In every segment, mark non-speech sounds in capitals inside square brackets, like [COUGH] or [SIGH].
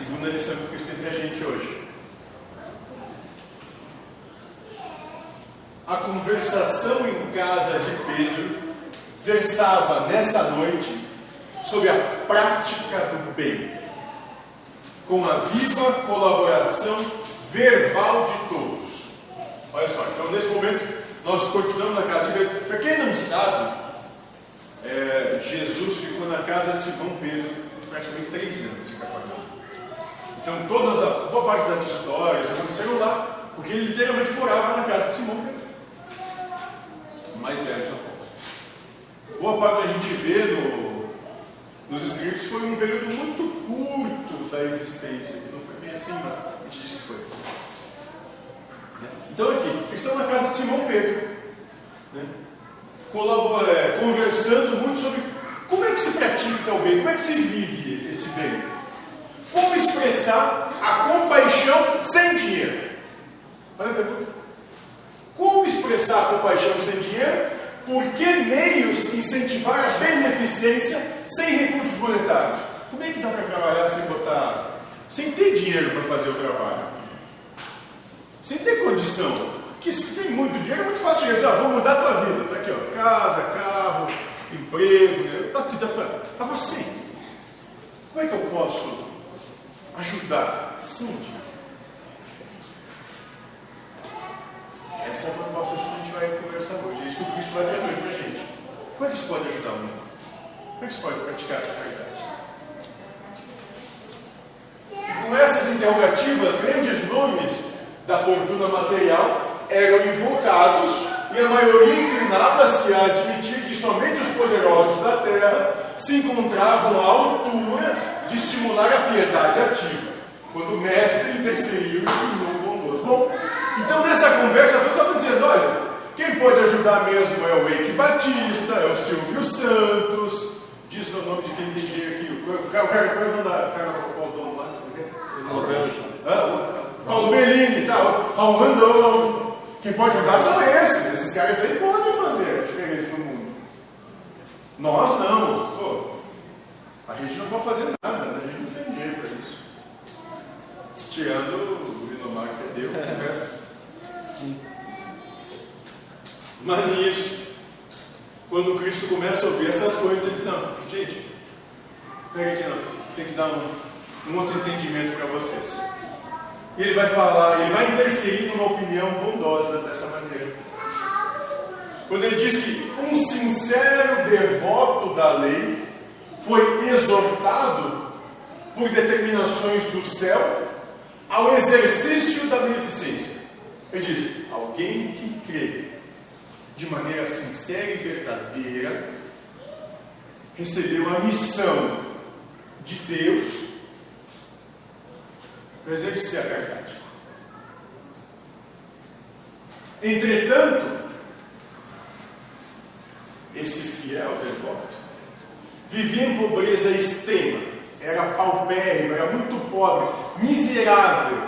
segunda lição que Cristo tem para a gente hoje. A conversação em casa de Pedro versava nessa noite sobre a prática do bem, com a viva colaboração verbal de todos. Olha só, então nesse momento nós continuamos na casa de Pedro. Para quem não sabe, é, Jesus ficou na casa de Simão Pedro praticamente três anos em Cafarnaum. Então todas a boa parte das histórias aconteceram lá, porque ele literalmente morava na casa de Simão Pedro. Mais velho apóstolos. Boa parte da gente vê no, nos escritos foi um período muito curto da existência. Não foi bem assim, mas a gente disse que foi. Então aqui, eles estão na casa de Simão Pedro. Né? É, conversando muito sobre como é que se pratica o bem, como é que se vive. Como expressar a compaixão sem dinheiro? Olha a pergunta. Como expressar a compaixão sem dinheiro? Por que meios incentivar a beneficência sem recursos monetários? Como é que dá para trabalhar sem botar, sem ter dinheiro para fazer o trabalho? Sem ter condição. Porque se tem muito dinheiro, é muito fácil de dizer, ah, vou mudar a tua vida. Está aqui, ó, casa, carro, emprego, né? tá tudo tá, Agora sim, como é que eu posso ajudar dinheiro? Essa é a proposta que a gente vai conversar hoje. É isso que o Cristo vai trazer para a gente. Como é que isso pode ajudar o mundo? Como é que isso pode praticar essa caridade? E com essas interrogativas, grandes nomes da fortuna material eram invocados e a maioria inclinava-se a admitir que somente os poderosos da terra se encontravam à altura de estimular a piedade ativa, quando o mestre interferiu e tornou bondoso. Bom, então nessa conversa eu estava dizendo, olha, quem pode ajudar mesmo é o Eike Batista, é o Silvio Santos, diz o nome de quem tem dinheiro aqui, o cara, o cara, o cara do dono lá? Paulo Bellini, tá, Paulo Randon. Quem pode ajudar são esses. Esses caras aí podem fazer a diferença no mundo. Nós não. Pô, a gente não pode fazer nada, né? a gente não tem dinheiro para isso. Tirando o Linomar que é Deus, o resto. Mas nisso, quando Cristo começa a ouvir essas coisas, ele diz, não, gente, pega aqui não, tem que dar um, um outro entendimento para vocês. Ele vai falar, ele vai interferir numa opinião bondosa dessa maneira. Quando ele diz que um sincero devoto da lei foi exortado por determinações do céu ao exercício da beneficência. Ele diz: alguém que crê de maneira sincera e verdadeira recebeu a missão de Deus para exercer a verdade. Entretanto, esse fiel devoto vivia em pobreza extrema, era paupérrimo, era muito pobre, miserável,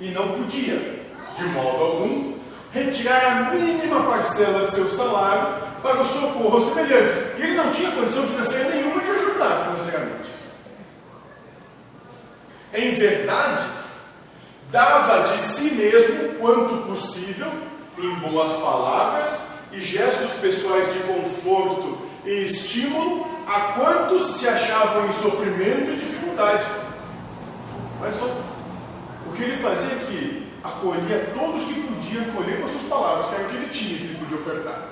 e não podia, de modo algum, retirar a mínima parcela de seu salário para o socorro aos semelhantes. E ele não tinha condição financeira nenhuma de ajudar financeiramente. Em verdade, dava de si mesmo quanto possível em boas palavras e gestos pessoais de conforto e estímulo a quantos se achavam em sofrimento e dificuldade. Mas o que ele fazia é que acolhia todos que podia acolher com as suas palavras, que era o que ele tinha que ele podia ofertar.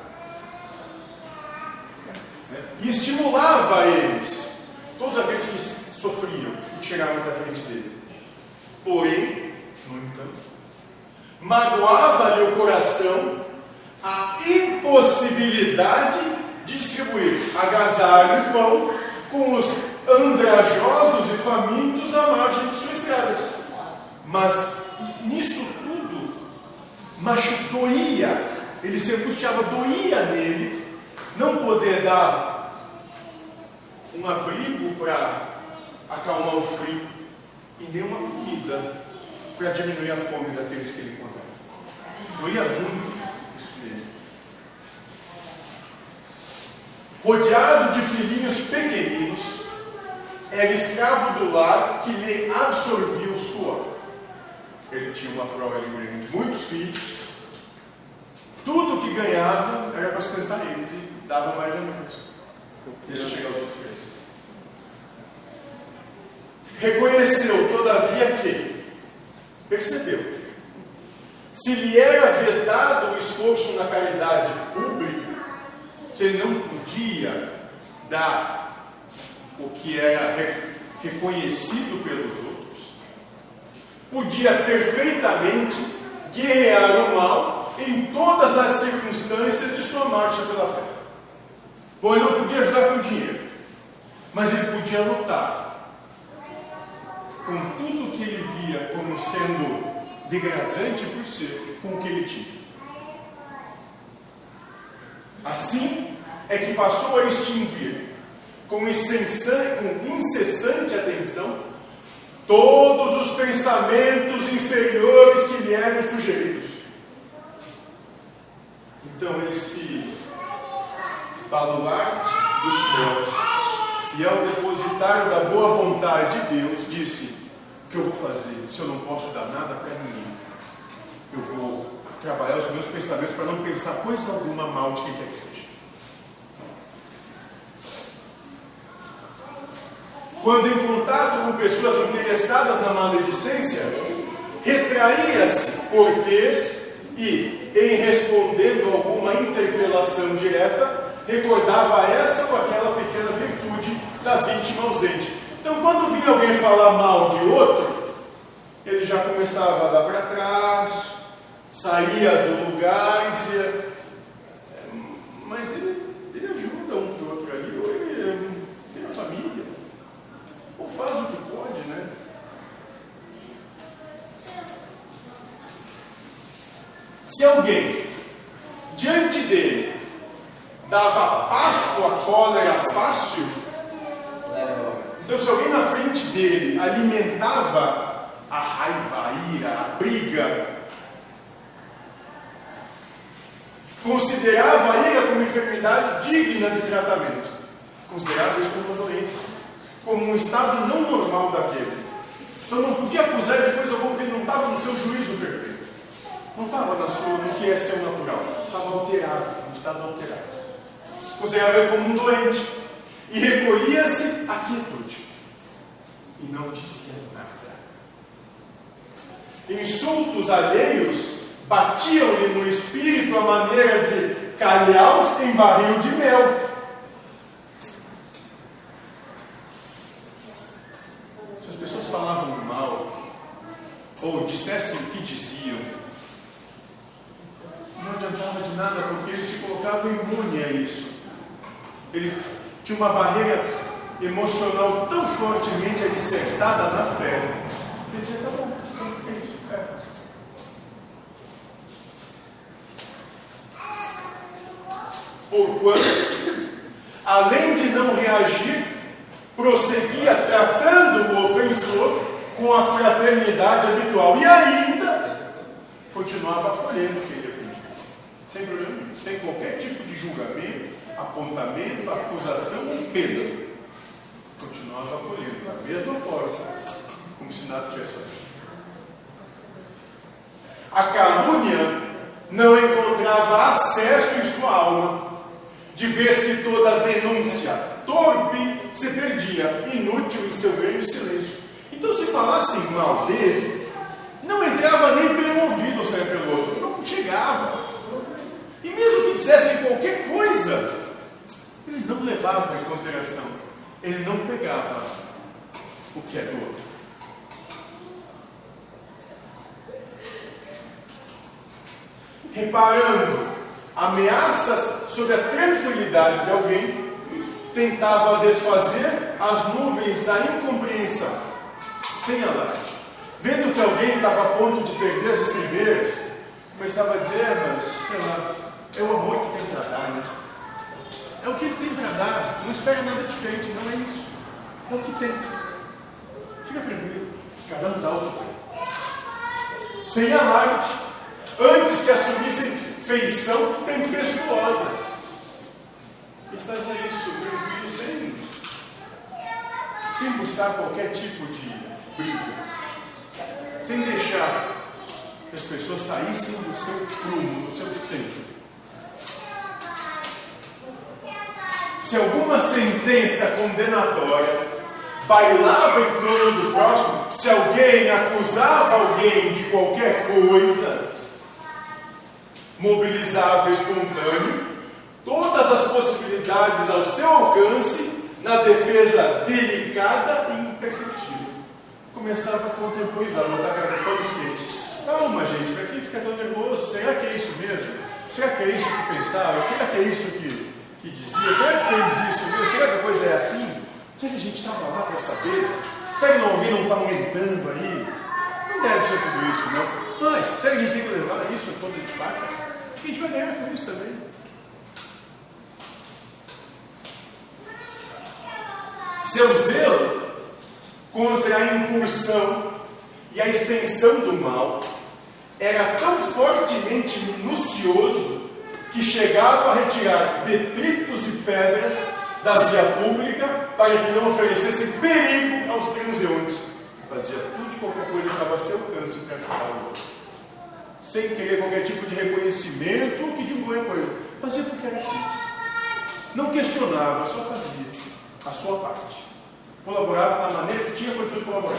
E estimulava eles, todos aqueles que sofriam e chegavam da frente dele. Porém, no entanto, magoava-lhe o coração a impossibilidade de distribuir agasalho e pão com os andrajosos e famintos à margem de sua estrada. Mas nisso tudo, doía, ele se angustiava, doía nele, não poder dar um abrigo para acalmar o frio e nem uma comida para diminuir a fome daqueles que ele encontrava. Doía muito isso nele. Rodeado de filhinhos pequeninos, era escravo do lar que lhe absorvia o suor. Ele tinha uma prova grande, muitos filhos, tudo que ganhava era para sustentar eles e dava mais ou menos. Deixa eu chegar aos outros três. Reconheceu, todavia, que percebeu. Se lhe era vedado o esforço na caridade pública, se ele não podia dar o que era reconhecido pelos outros, podia perfeitamente guerrear o mal em todas as circunstâncias de sua marcha pela terra. Bom, ele não podia ajudar com dinheiro, mas ele podia lutar com tudo que ele via como sendo degradante por ser com o que ele tinha. Assim é que passou a extinguir com incessante atenção todos os pensamentos inferiores que lhe eram sugeridos. Então, esse baluarte dos céus, fiel depositário da boa vontade de Deus, disse: O que eu vou fazer se eu não posso dar nada para ninguém? Eu vou trabalhar os meus pensamentos para não pensar coisa alguma mal de quem quer que seja. quando em contato com pessoas interessadas na maledicência, retraía-se cortês e, em respondendo alguma interpelação direta, recordava essa ou aquela pequena virtude da vítima ausente. Então, quando vinha alguém falar mal de outro, ele já começava a dar para trás, saía do lugar e dizia: Mas ele, ele ajuda um que outro ali, ou ele tem a família ou faz o que pode, né? Se alguém diante dele dava pasto cólera fácil, então se alguém na frente dele alimentava a raiva, a ira, a briga, considerava a ira como enfermidade digna de tratamento, considerava isso como uma doença como um estado não normal daquele. Então não podia acusar de coisa alguma porque ele não estava no seu juízo perfeito. Não estava na sua, no que é seu natural. Estava alterado, um estado alterado. Considerava ele como um doente. E recolhia-se à quietude. E não dizia nada. Insultos alheios batiam-lhe no espírito a maneira de calhaus em barril de mel falavam mal, ou dissessem o que diziam, não adiantava de nada, porque ele se colocava imune a isso. Ele tinha uma barreira emocional tão fortemente alicerçada na fé. Ele dizia, tá bom, é isso. É. Porquanto, além de não reagir prosseguia tratando o ofensor com a fraternidade habitual e ainda continuava acolhendo quem ele ofendia, sem problema sem qualquer tipo de julgamento, apontamento, acusação ou pena. Continuava acolhendo da mesma forma, como se nada tivesse feito. A calúnia não encontrava acesso em sua alma, de vez que toda denúncia torpe se perdia, inútil em seu grande silêncio. Então, se falassem mal dele, não entrava nem pelo ouvido ou saia pelo outro, não chegava. E mesmo que dissessem qualquer coisa, ele não levava em consideração, ele não pegava o que é do outro. Reparando ameaças sobre a tranquilidade de alguém, tentava desfazer as nuvens da incompreensão, sem alarde. Vendo que alguém estava a ponto de perder as estribeiras, começava a dizer, mas, sei lá, é o amor que tem para dar, né? É o que ele tem para dar, não espera nada diferente, não é isso. É o que tem. Fica tranquilo, cada um dá o que tem. Sem alarde, antes que assumissem feição tempestuosa. E fazia isso tranquilo, sem, sem buscar qualquer tipo de briga, sem deixar que as pessoas saíssem do seu prumo, do seu centro. Se alguma sentença condenatória bailava em torno do próximo, se alguém acusava alguém de qualquer coisa, mobilizava espontâneo, todas as possibilidades ao seu alcance na defesa delicada e imperceptível. Começava a contemporizar, botar a cara todos quentes. Calma, gente, para que fica tão nervoso? Será que é isso mesmo? Será que é isso que pensava? Será que é isso que, que dizia? Será que fez isso mesmo? Será que a coisa é assim? Será que a gente estava lá para saber? Será que alguém não está aumentando aí? Não deve ser tudo isso, não. Mas, será que a gente tem que levar isso a ponta de faca? Acho que a gente vai ganhar com isso também. Seu zelo contra a incursão e a extensão do mal era tão fortemente minucioso que chegava a retirar detritos e pedras da via pública para que não oferecesse perigo aos transeuntes. Fazia tudo e qualquer coisa que estava a seu alcance para ajudar o outro. Sem querer qualquer tipo de reconhecimento ou que de qualquer coisa. Fazia porque era assim. Não questionava, só fazia a sua parte. Colaborava da maneira que tinha condição de colaborar.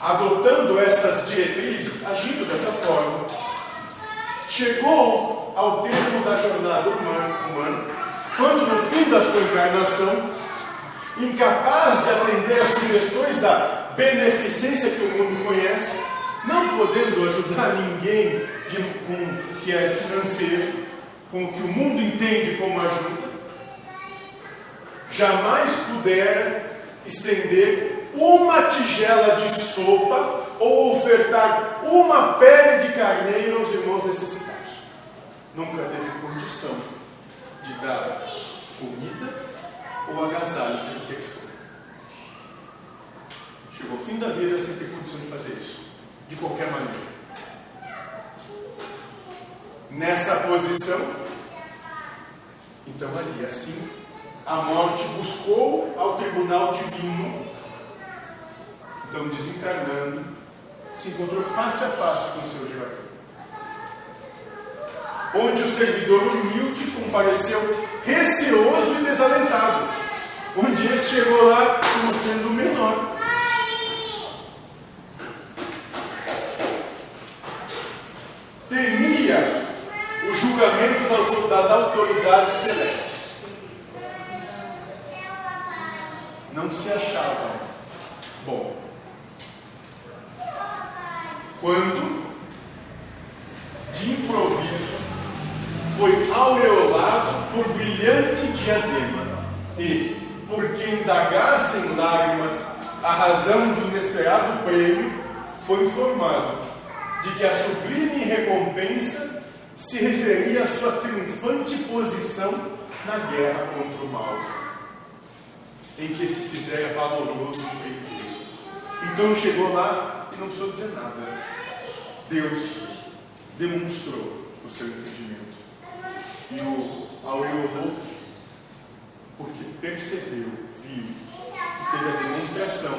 Adotando essas diretrizes, agindo dessa forma, chegou ao termo da jornada humana, humana quando no fim da sua encarnação, incapaz de atender às sugestões da beneficência que o mundo conhece, não podendo ajudar ninguém de, com o que é financeiro, com o que o mundo entende como ajuda, jamais pudera estender uma tigela de sopa ou ofertar uma pele de carneiro aos irmãos necessitados. Nunca teve condição de dar comida ou agasalho, pelo que for. Chegou o fim da vida sem ter condição de fazer isso, de qualquer maneira. Nessa posição, então ali assim, a morte buscou ao tribunal divino, então desencarnando, se encontrou face a face com o seu Gerardão onde o servidor humilde compareceu receoso e desalentado, onde esse chegou lá como sendo o menor. Temia o julgamento das, das autoridades celestes. Não se achava bom. Quando, de improviso, foi aureolado por brilhante diadema, e, porque indagasse em lágrimas a razão do inesperado prêmio, foi informado de que a sublime recompensa se referia à sua triunfante posição na guerra contra o mal, em que se fizera valoroso peito. Então chegou lá e não precisou dizer nada. Deus demonstrou o seu entendimento e o aureolou, porque percebeu, viu, e teve a demonstração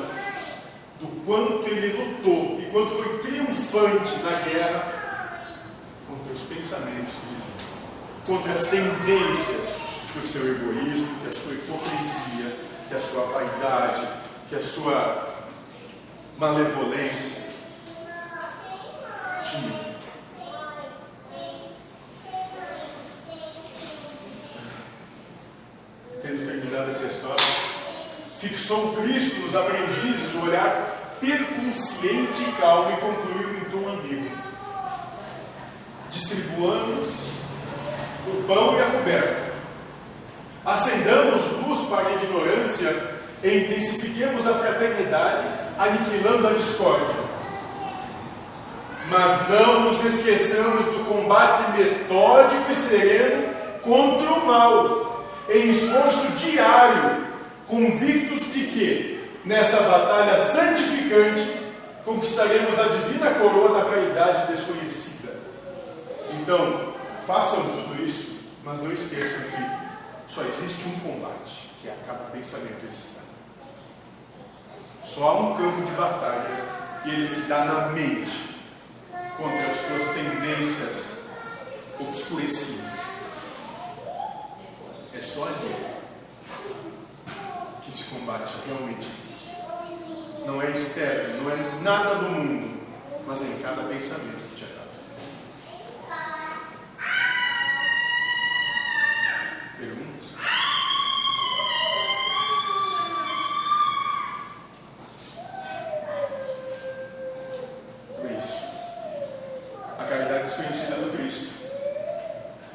do quanto ele lutou e quanto foi triunfante na guerra contra os pensamentos que contra as tendências que o seu egoísmo, que a sua hipocrisia, que a sua vaidade, que a sua malevolência tinha. tendo terminado essa história, fixou Cristo nos aprendizes o olhar perconsciente e calmo e concluiu Distribuamos o pão e a coberta. Acendamos luz para a ignorância e intensifiquemos a fraternidade, aniquilando a discórdia. Mas não nos esqueçamos do combate metódico e sereno contra o mal, em esforço diário, convictos de que, nessa batalha santificante, conquistaremos a divina coroa da caridade desconhecida. Então, façam tudo isso, mas não esqueçam que só existe um combate, que é a cada pensamento cristão. Só há um campo de batalha e ele se dá na mente contra as tuas tendências obscurecidas. É só ali que se combate realmente existe. Não é externo, não é nada do mundo, mas é em cada pensamento desconhecida do Cristo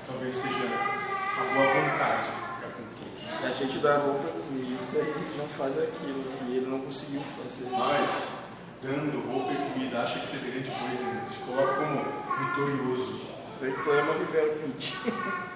talvez seja a boa vontade para com todos. A gente dá roupa e e ele não faz aquilo. E ele não conseguiu fazer. Mas, dando roupa e comida, acha que fez grande coisa, né? se coloca como vitorioso. Reclama Rivero 20. [LAUGHS]